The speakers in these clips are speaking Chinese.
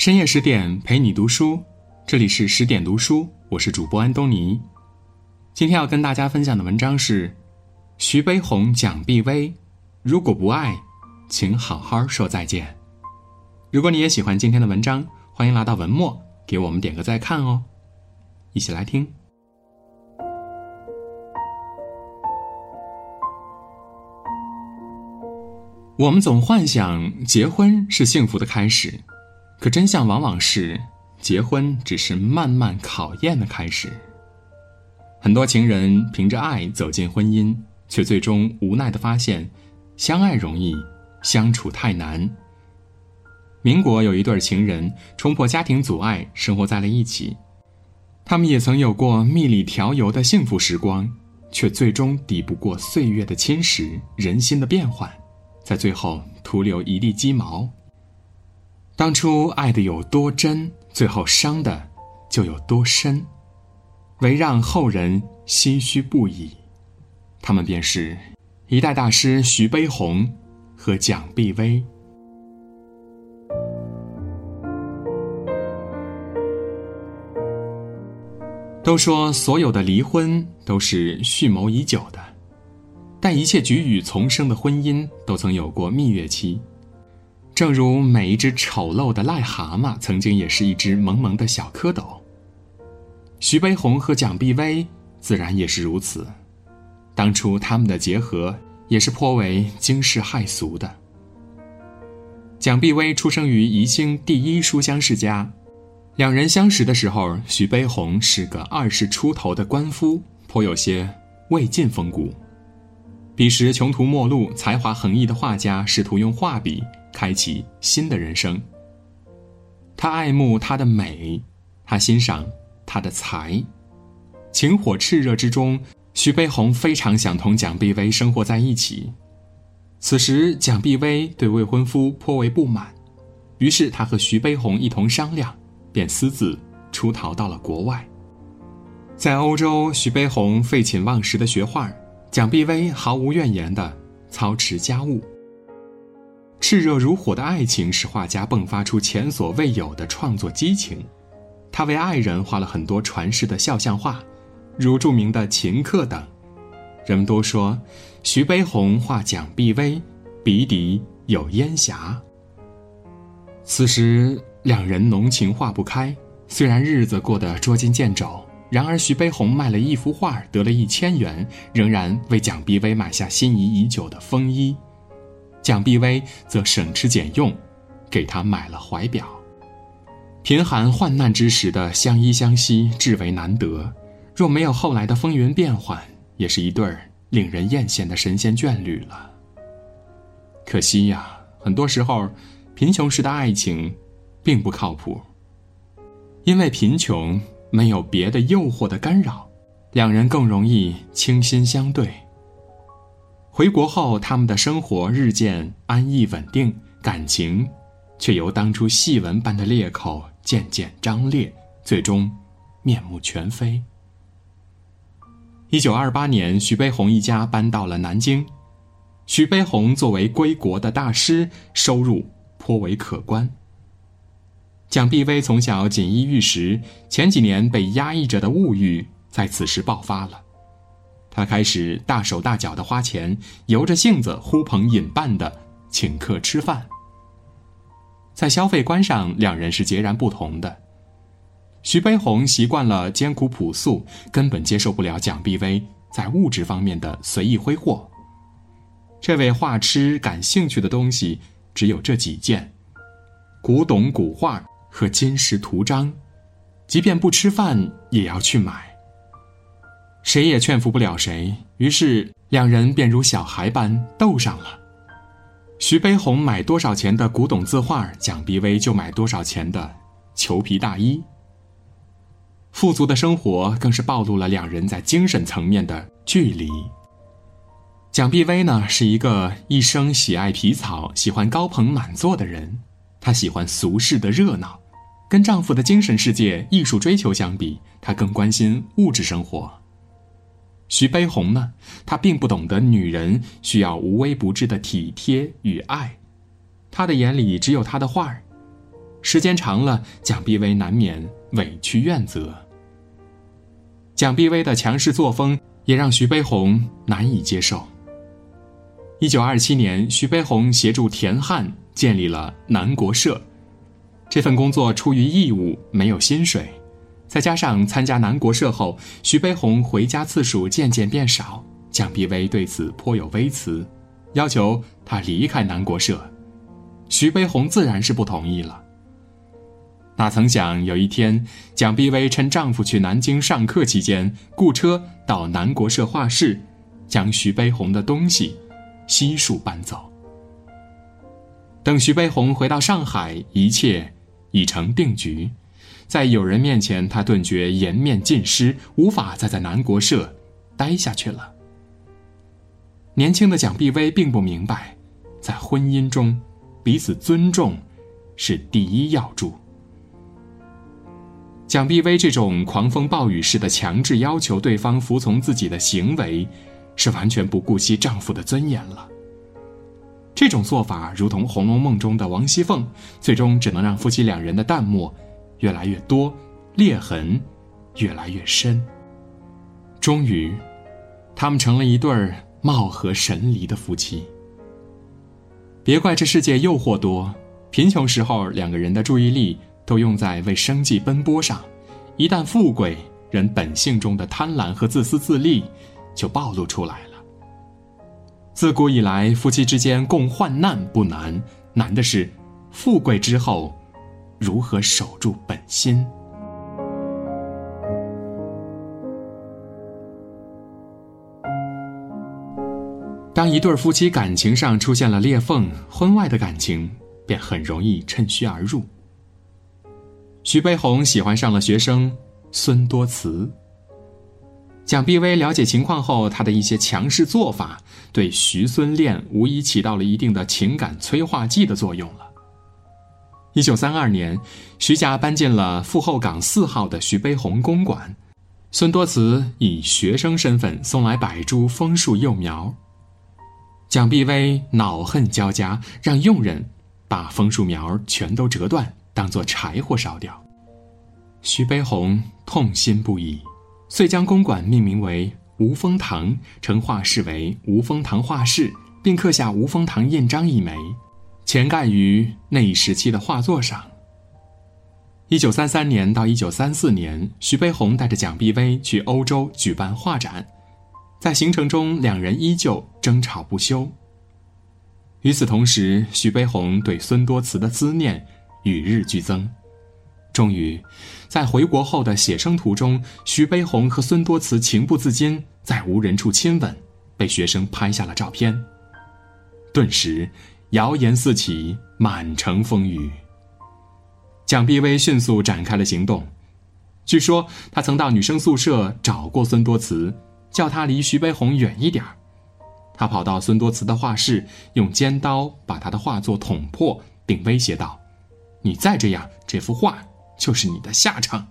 深夜十点陪你读书，这里是十点读书，我是主播安东尼。今天要跟大家分享的文章是徐悲鸿蒋碧薇：如果不爱，请好好说再见。如果你也喜欢今天的文章，欢迎来到文末给我们点个再看哦。一起来听。我们总幻想结婚是幸福的开始。可真相往往是，结婚只是漫漫考验的开始。很多情人凭着爱走进婚姻，却最终无奈的发现，相爱容易，相处太难。民国有一对情人冲破家庭阻碍，生活在了一起。他们也曾有过蜜里调油的幸福时光，却最终抵不过岁月的侵蚀，人心的变幻，在最后徒留一地鸡毛。当初爱的有多真，最后伤的就有多深，唯让后人唏嘘不已。他们便是一代大师徐悲鸿和蒋碧薇。都说所有的离婚都是蓄谋已久的，但一切举羽丛生的婚姻都曾有过蜜月期。正如每一只丑陋的癞蛤蟆，曾经也是一只萌萌的小蝌蚪。徐悲鸿和蒋碧薇自然也是如此。当初他们的结合也是颇为惊世骇俗的。蒋碧薇出生于宜兴第一书香世家，两人相识的时候，徐悲鸿是个二十出头的官夫，颇有些魏晋风骨。彼时穷途末路、才华横溢的画家试图用画笔。开启新的人生。他爱慕她的美，他欣赏她的才，情火炽热之中，徐悲鸿非常想同蒋碧薇生活在一起。此时，蒋碧薇对未婚夫颇为不满，于是他和徐悲鸿一同商量，便私自出逃到了国外。在欧洲，徐悲鸿废寝忘食的学画，蒋碧薇毫无怨言的操持家务。炽热如火的爱情使画家迸发出前所未有的创作激情，他为爱人画了很多传世的肖像画，如著名的《秦客》等。人们都说，徐悲鸿画蒋碧薇，笔底有烟霞。此时两人浓情化不开，虽然日子过得捉襟见肘，然而徐悲鸿卖了一幅画得了一千元，仍然为蒋碧薇买下心仪已久的风衣。蒋碧薇则省吃俭用，给他买了怀表。贫寒患难之时的相依相惜至为难得，若没有后来的风云变幻，也是一对儿令人艳羡的神仙眷侣了。可惜呀，很多时候，贫穷时的爱情，并不靠谱。因为贫穷没有别的诱惑的干扰，两人更容易倾心相对。回国后，他们的生活日渐安逸稳定，感情却由当初细纹般的裂口渐渐张裂，最终面目全非。一九二八年，徐悲鸿一家搬到了南京。徐悲鸿作为归国的大师，收入颇为可观。蒋碧薇从小锦衣玉食，前几年被压抑着的物欲在此时爆发了。他开始大手大脚的花钱，由着性子呼朋引伴的请客吃饭。在消费观上，两人是截然不同的。徐悲鸿习惯了艰苦朴素，根本接受不了蒋碧薇在物质方面的随意挥霍。这位画痴感兴趣的东西只有这几件：古董、古画和金石图章，即便不吃饭也要去买。谁也劝服不了谁，于是两人便如小孩般斗上了。徐悲鸿买多少钱的古董字画，蒋碧薇就买多少钱的裘皮大衣。富足的生活更是暴露了两人在精神层面的距离。蒋碧薇呢，是一个一生喜爱皮草、喜欢高朋满座的人，她喜欢俗世的热闹，跟丈夫的精神世界、艺术追求相比，她更关心物质生活。徐悲鸿呢？他并不懂得女人需要无微不至的体贴与爱，他的眼里只有他的画儿。时间长了，蒋碧薇难免委屈怨责。蒋碧薇的强势作风也让徐悲鸿难以接受。一九二七年，徐悲鸿协助田汉建立了南国社，这份工作出于义务，没有薪水。再加上参加南国社后，徐悲鸿回家次数渐渐变少，蒋碧薇对此颇有微词，要求他离开南国社。徐悲鸿自然是不同意了。哪曾想有一天，蒋碧薇趁丈夫去南京上课期间，雇车到南国社画室，将徐悲鸿的东西悉数搬走。等徐悲鸿回到上海，一切已成定局。在友人面前，他顿觉颜面尽失，无法再在南国社待下去了。年轻的蒋碧薇并不明白，在婚姻中，彼此尊重是第一要注。蒋碧薇这种狂风暴雨式的强制要求对方服从自己的行为，是完全不顾惜丈夫的尊严了。这种做法如同《红楼梦》中的王熙凤，最终只能让夫妻两人的淡漠。越来越多，裂痕越来越深。终于，他们成了一对儿貌合神离的夫妻。别怪这世界诱惑多，贫穷时候两个人的注意力都用在为生计奔波上，一旦富贵，人本性中的贪婪和自私自利就暴露出来了。自古以来，夫妻之间共患难不难，难的是富贵之后。如何守住本心？当一对夫妻感情上出现了裂缝，婚外的感情便很容易趁虚而入。徐悲鸿喜欢上了学生孙多慈。蒋碧薇了解情况后，他的一些强势做法，对徐孙恋无疑起到了一定的情感催化剂的作用了。一九三二年，徐家搬进了富后港四号的徐悲鸿公馆，孙多慈以学生身份送来百株枫树幼苗。蒋碧薇恼恨交加，让佣人把枫树苗全都折断，当做柴火烧掉。徐悲鸿痛心不已，遂将公馆命名为吴风堂，成画室为吴风堂画室，并刻下吴风堂印章一枚。潜盖于那一时期的画作上。一九三三年到一九三四年，徐悲鸿带着蒋碧薇去欧洲举办画展，在行程中，两人依旧争吵不休。与此同时，徐悲鸿对孙多慈的思念与日俱增。终于，在回国后的写生途中，徐悲鸿和孙多慈情不自禁在无人处亲吻，被学生拍下了照片。顿时。谣言四起，满城风雨。蒋碧薇迅速展开了行动。据说，她曾到女生宿舍找过孙多慈，叫他离徐悲鸿远一点儿。他跑到孙多慈的画室，用尖刀把他的画作捅破，并威胁道：“你再这样，这幅画就是你的下场。”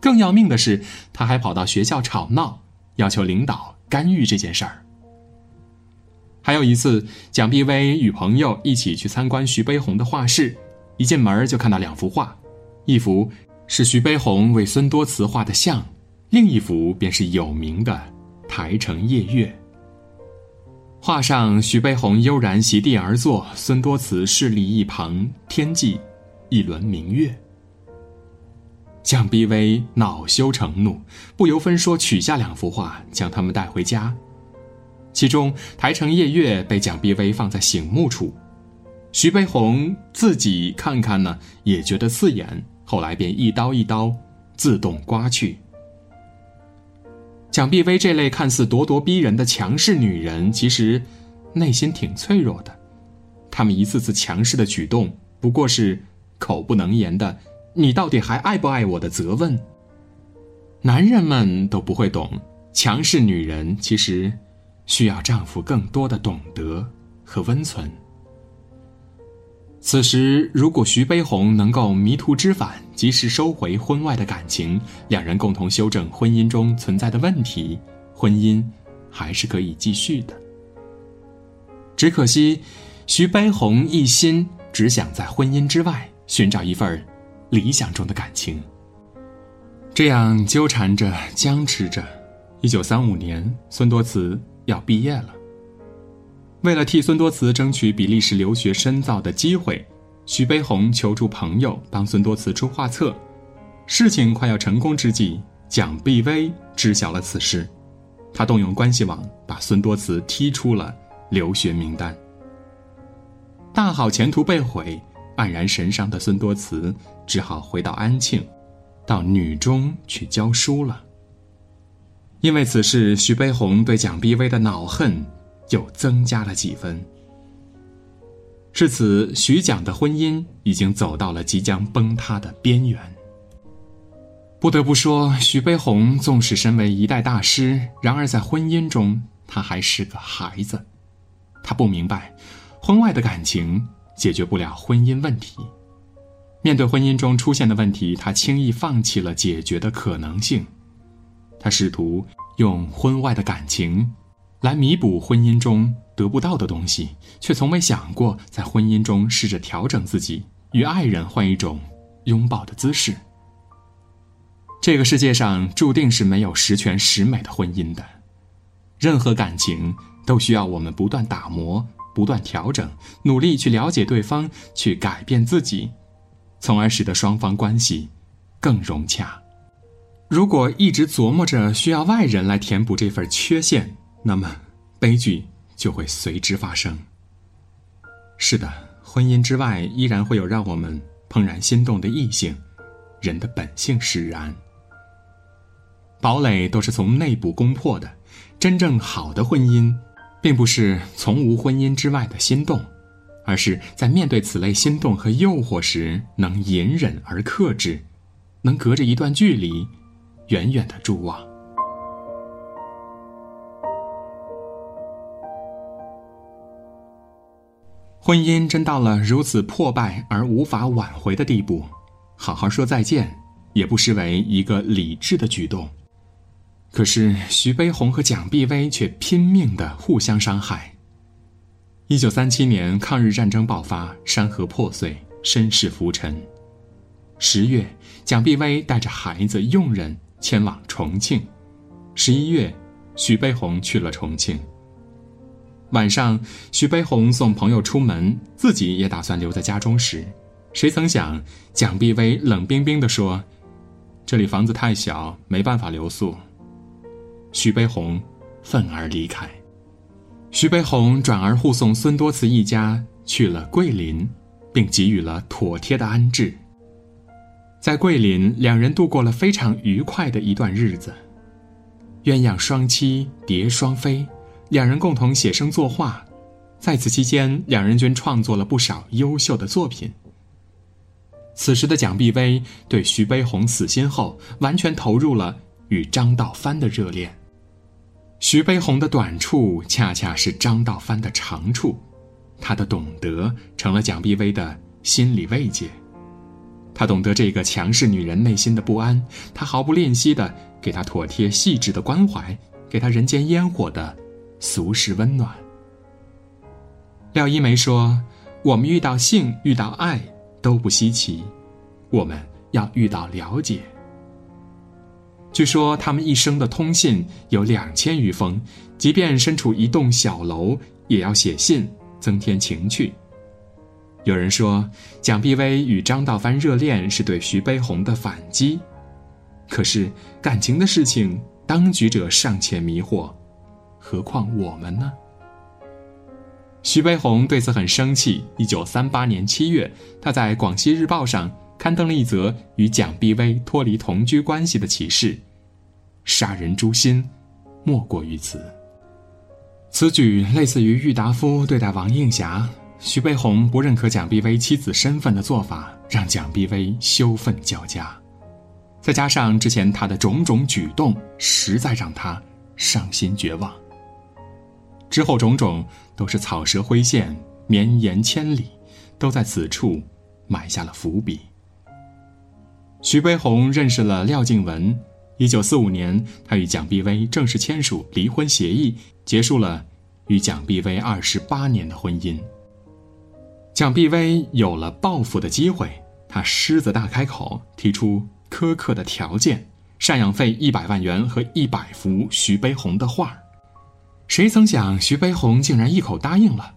更要命的是，他还跑到学校吵闹，要求领导干预这件事儿。还有一次，蒋碧薇与朋友一起去参观徐悲鸿的画室，一进门就看到两幅画，一幅是徐悲鸿为孙多慈画的像，另一幅便是有名的《台城夜月》。画上徐悲鸿悠然席地而坐，孙多慈侍立一旁，天际一轮明月。蒋碧薇恼羞成怒，不由分说取下两幅画，将它们带回家。其中，《台城夜月》被蒋碧薇放在醒目处，徐悲鸿自己看看呢，也觉得刺眼，后来便一刀一刀自动刮去。蒋碧薇这类看似咄咄逼人的强势女人，其实内心挺脆弱的，她们一次次强势的举动，不过是口不能言的“你到底还爱不爱我”的责问。男人们都不会懂，强势女人其实。需要丈夫更多的懂得和温存。此时，如果徐悲鸿能够迷途知返，及时收回婚外的感情，两人共同修正婚姻中存在的问题，婚姻还是可以继续的。只可惜，徐悲鸿一心只想在婚姻之外，寻找一份理想中的感情。这样纠缠着、僵持着，一九三五年，孙多慈要毕业了。为了替孙多慈争取比利时留学深造的机会，徐悲鸿求助朋友帮孙多慈出画册。事情快要成功之际，蒋碧薇知晓了此事，他动用关系网把孙多慈踢出了留学名单。大好前途被毁，黯然神伤的孙多慈只好回到安庆。到女中去教书了。因为此事，徐悲鸿对蒋碧薇的恼恨又增加了几分。至此，徐蒋的婚姻已经走到了即将崩塌的边缘。不得不说，徐悲鸿纵使身为一代大师，然而在婚姻中，他还是个孩子。他不明白，婚外的感情解决不了婚姻问题。面对婚姻中出现的问题，他轻易放弃了解决的可能性。他试图用婚外的感情来弥补婚姻中得不到的东西，却从未想过在婚姻中试着调整自己，与爱人换一种拥抱的姿势。这个世界上注定是没有十全十美的婚姻的，任何感情都需要我们不断打磨、不断调整，努力去了解对方，去改变自己。从而使得双方关系更融洽。如果一直琢磨着需要外人来填补这份缺陷，那么悲剧就会随之发生。是的，婚姻之外依然会有让我们怦然心动的异性，人的本性使然。堡垒都是从内部攻破的，真正好的婚姻，并不是从无婚姻之外的心动。而是在面对此类心动和诱惑时，能隐忍而克制，能隔着一段距离，远远的注望。婚姻真到了如此破败而无法挽回的地步，好好说再见，也不失为一个理智的举动。可是徐悲鸿和蒋碧薇却拼命的互相伤害。一九三七年，抗日战争爆发，山河破碎，身世浮沉。十月，蒋碧薇带着孩子、佣人前往重庆。十一月，徐悲鸿去了重庆。晚上，徐悲鸿送朋友出门，自己也打算留在家中时，谁曾想，蒋碧薇冷冰冰地说：“这里房子太小，没办法留宿。”徐悲鸿愤而离开。徐悲鸿转而护送孙多慈一家去了桂林，并给予了妥帖的安置。在桂林，两人度过了非常愉快的一段日子。鸳鸯双栖，蝶双飞，两人共同写生作画，在此期间，两人均创作了不少优秀的作品。此时的蒋碧薇对徐悲鸿死心后，完全投入了与张道藩的热恋。徐悲鸿的短处，恰恰是张道藩的长处。他的懂得成了蒋碧薇的心理慰藉。他懂得这个强势女人内心的不安，他毫不吝惜的给她妥帖细致的关怀，给她人间烟火的俗世温暖。廖一梅说：“我们遇到性，遇到爱都不稀奇，我们要遇到了解。”据说他们一生的通信有两千余封，即便身处一栋小楼，也要写信增添情趣。有人说，蒋碧薇与张道藩热恋是对徐悲鸿的反击，可是感情的事情，当局者尚且迷惑，何况我们呢？徐悲鸿对此很生气。一九三八年七月，他在《广西日报》上刊登了一则与蒋碧薇脱离同居关系的启事。杀人诛心，莫过于此。此举类似于郁达夫对待王映霞、徐悲鸿不认可蒋碧薇妻子身份的做法，让蒋碧薇羞愤交加。再加上之前他的种种举动，实在让他伤心绝望。之后种种都是草蛇灰线，绵延千里，都在此处埋下了伏笔。徐悲鸿认识了廖静文。一九四五年，他与蒋碧薇正式签署离婚协议，结束了与蒋碧薇二十八年的婚姻。蒋碧薇有了报复的机会，他狮子大开口，提出苛刻的条件：赡养费一百万元和一百幅徐悲鸿的画。谁曾想，徐悲鸿竟然一口答应了。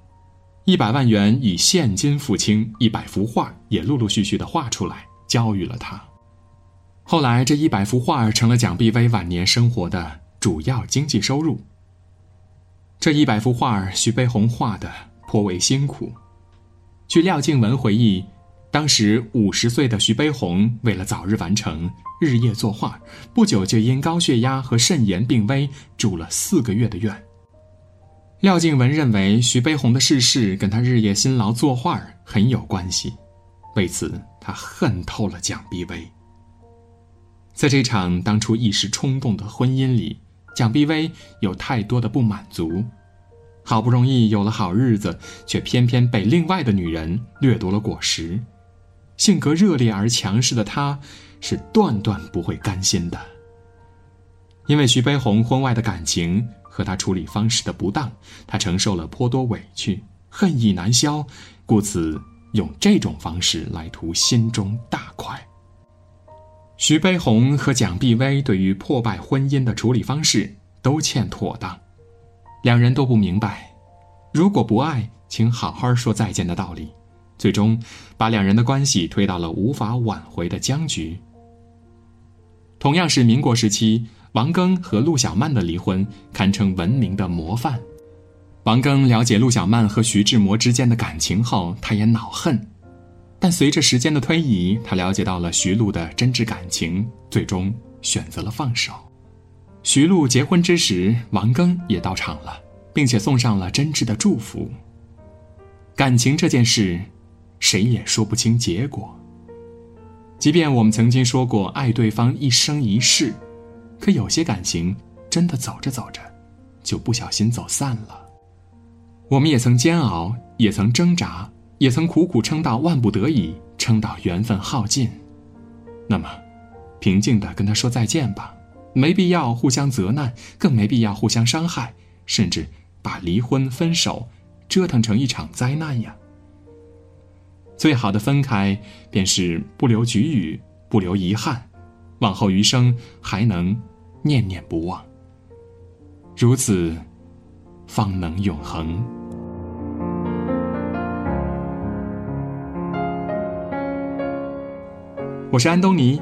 一百万元以现金付清，一百幅画也陆陆续续的画出来，交予了他。后来，这一百幅画成了蒋碧薇晚年生活的主要经济收入。这一百幅画，徐悲鸿画的颇为辛苦。据廖静文回忆，当时五十岁的徐悲鸿为了早日完成，日夜作画，不久就因高血压和肾炎病危，住了四个月的院。廖静文认为，徐悲鸿的逝世跟他日夜辛劳作画很有关系，为此他恨透了蒋碧薇。在这场当初一时冲动的婚姻里，蒋碧薇有太多的不满足，好不容易有了好日子，却偏偏被另外的女人掠夺了果实。性格热烈而强势的她，是断断不会甘心的。因为徐悲鸿婚外的感情。和他处理方式的不当，他承受了颇多委屈，恨意难消，故此用这种方式来图心中大快。徐悲鸿和蒋碧薇对于破败婚姻的处理方式都欠妥当，两人都不明白，如果不爱，请好好说再见的道理，最终把两人的关系推到了无法挽回的僵局。同样是民国时期。王庚和陆小曼的离婚堪称文明的模范。王庚了解陆小曼和徐志摩之间的感情后，他也恼恨。但随着时间的推移，他了解到了徐璐的真挚感情，最终选择了放手。徐璐结婚之时，王庚也到场了，并且送上了真挚的祝福。感情这件事，谁也说不清结果。即便我们曾经说过爱对方一生一世。可有些感情，真的走着走着，就不小心走散了。我们也曾煎熬，也曾挣扎，也曾苦苦撑到万不得已，撑到缘分耗尽。那么，平静的跟他说再见吧，没必要互相责难，更没必要互相伤害，甚至把离婚、分手折腾成一场灾难呀。最好的分开，便是不留局语，不留遗憾。往后余生还能念念不忘，如此方能永恒。我是安东尼，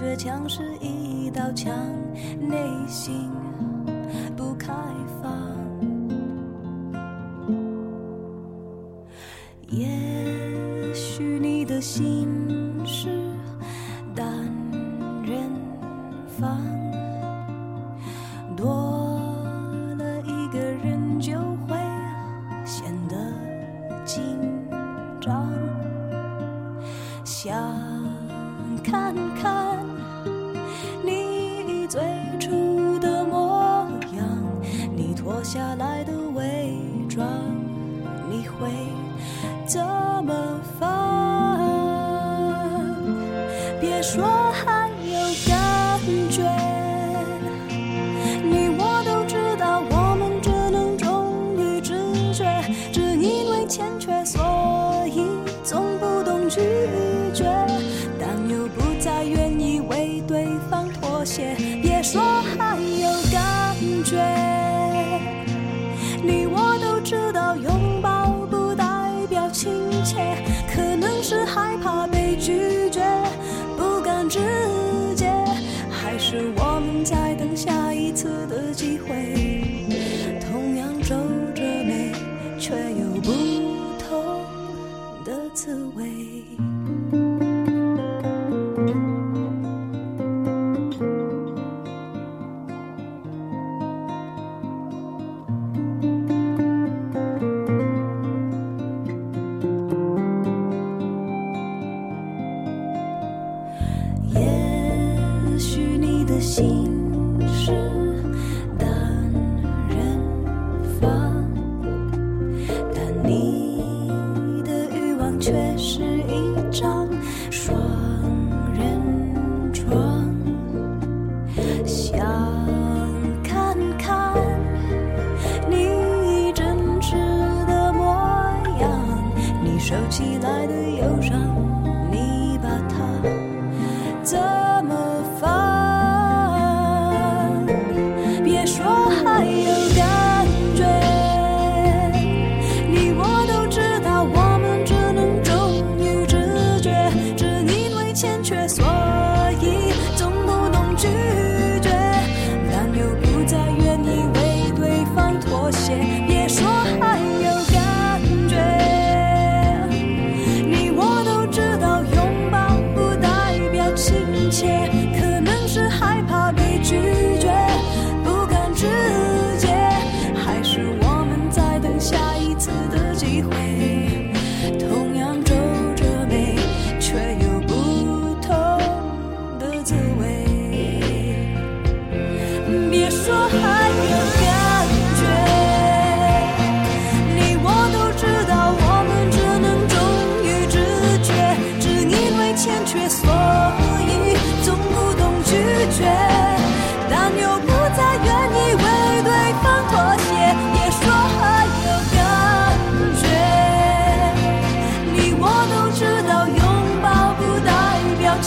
倔强是一道墙，内心不。开放，也许你的心会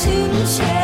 亲切